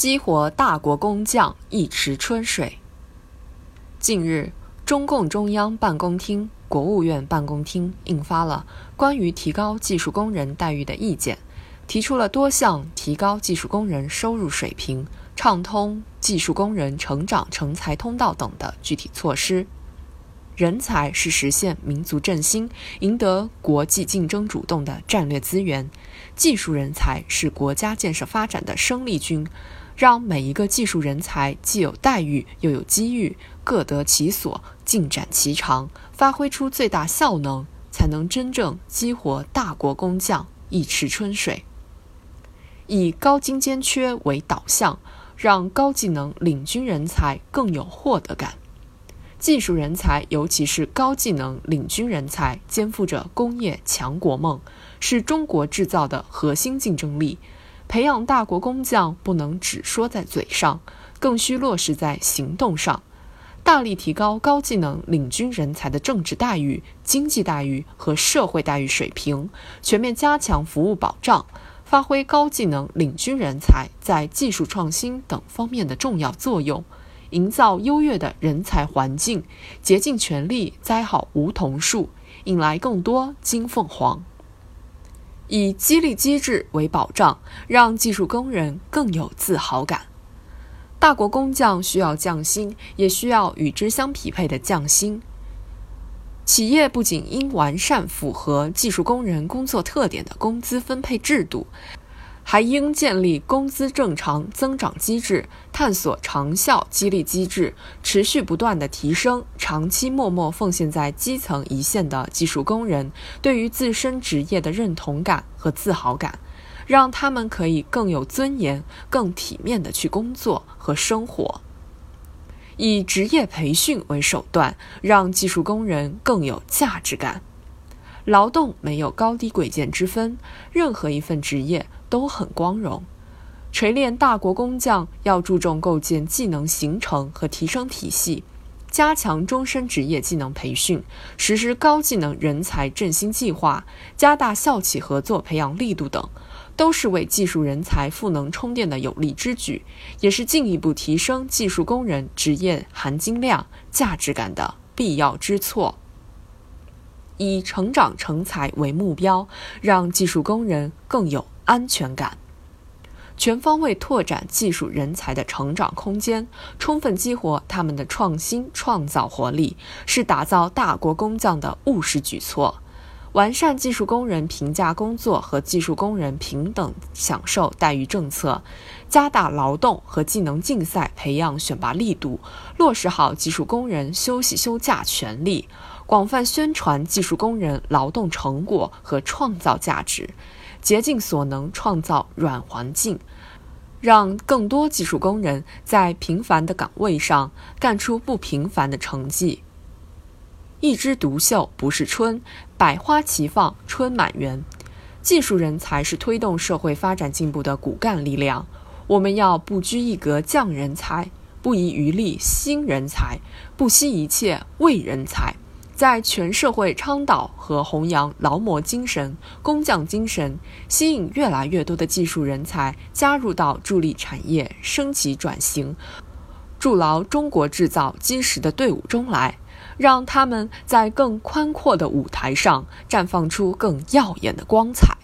激活大国工匠，一池春水。近日，中共中央办公厅、国务院办公厅印发了关于提高技术工人待遇的意见，提出了多项提高技术工人收入水平、畅通技术工人成长成才通道等的具体措施。人才是实现民族振兴、赢得国际竞争主动的战略资源，技术人才是国家建设发展的生力军。让每一个技术人才既有待遇又有机遇，各得其所，尽展其长，发挥出最大效能，才能真正激活大国工匠，一池春水。以高精尖缺为导向，让高技能领军人才更有获得感。技术人才，尤其是高技能领军人才，肩负着工业强国梦，是中国制造的核心竞争力。培养大国工匠，不能只说在嘴上，更需落实在行动上。大力提高高技能领军人才的政治待遇、经济待遇和社会待遇水平，全面加强服务保障，发挥高技能领军人才在技术创新等方面的重要作用。营造优越的人才环境，竭尽全力栽好梧桐树，引来更多金凤凰。以激励机制为保障，让技术工人更有自豪感。大国工匠需要匠心，也需要与之相匹配的匠心。企业不仅应完善符合技术工人工作特点的工资分配制度。还应建立工资正常增长机制，探索长效激励机制，持续不断的提升长期默默奉献在基层一线的技术工人对于自身职业的认同感和自豪感，让他们可以更有尊严、更体面的去工作和生活。以职业培训为手段，让技术工人更有价值感。劳动没有高低贵贱之分，任何一份职业。都很光荣。锤炼大国工匠要注重构建技能形成和提升体系，加强终身职业技能培训，实施高技能人才振兴计划，加大校企合作培养力度等，都是为技术人才赋能充电的有力之举，也是进一步提升技术工人职业含金量、价值感的必要之措。以成长成才为目标，让技术工人更有。安全感，全方位拓展技术人才的成长空间，充分激活他们的创新创造活力，是打造大国工匠的务实举措。完善技术工人评价工作和技术工人平等享受待遇政策，加大劳动和技能竞赛培养选拔力度，落实好技术工人休息休假权利，广泛宣传技术工人劳动成果和创造价值。竭尽所能创造软环境，让更多技术工人在平凡的岗位上干出不平凡的成绩。一枝独秀不是春，百花齐放春满园。技术人才是推动社会发展进步的骨干力量。我们要不拘一格降人才，不遗余力兴人才，不惜一切为人才。在全社会倡导和弘扬劳模精神、工匠精神，吸引越来越多的技术人才加入到助力产业升级转型、筑牢中国制造基石的队伍中来，让他们在更宽阔的舞台上绽放出更耀眼的光彩。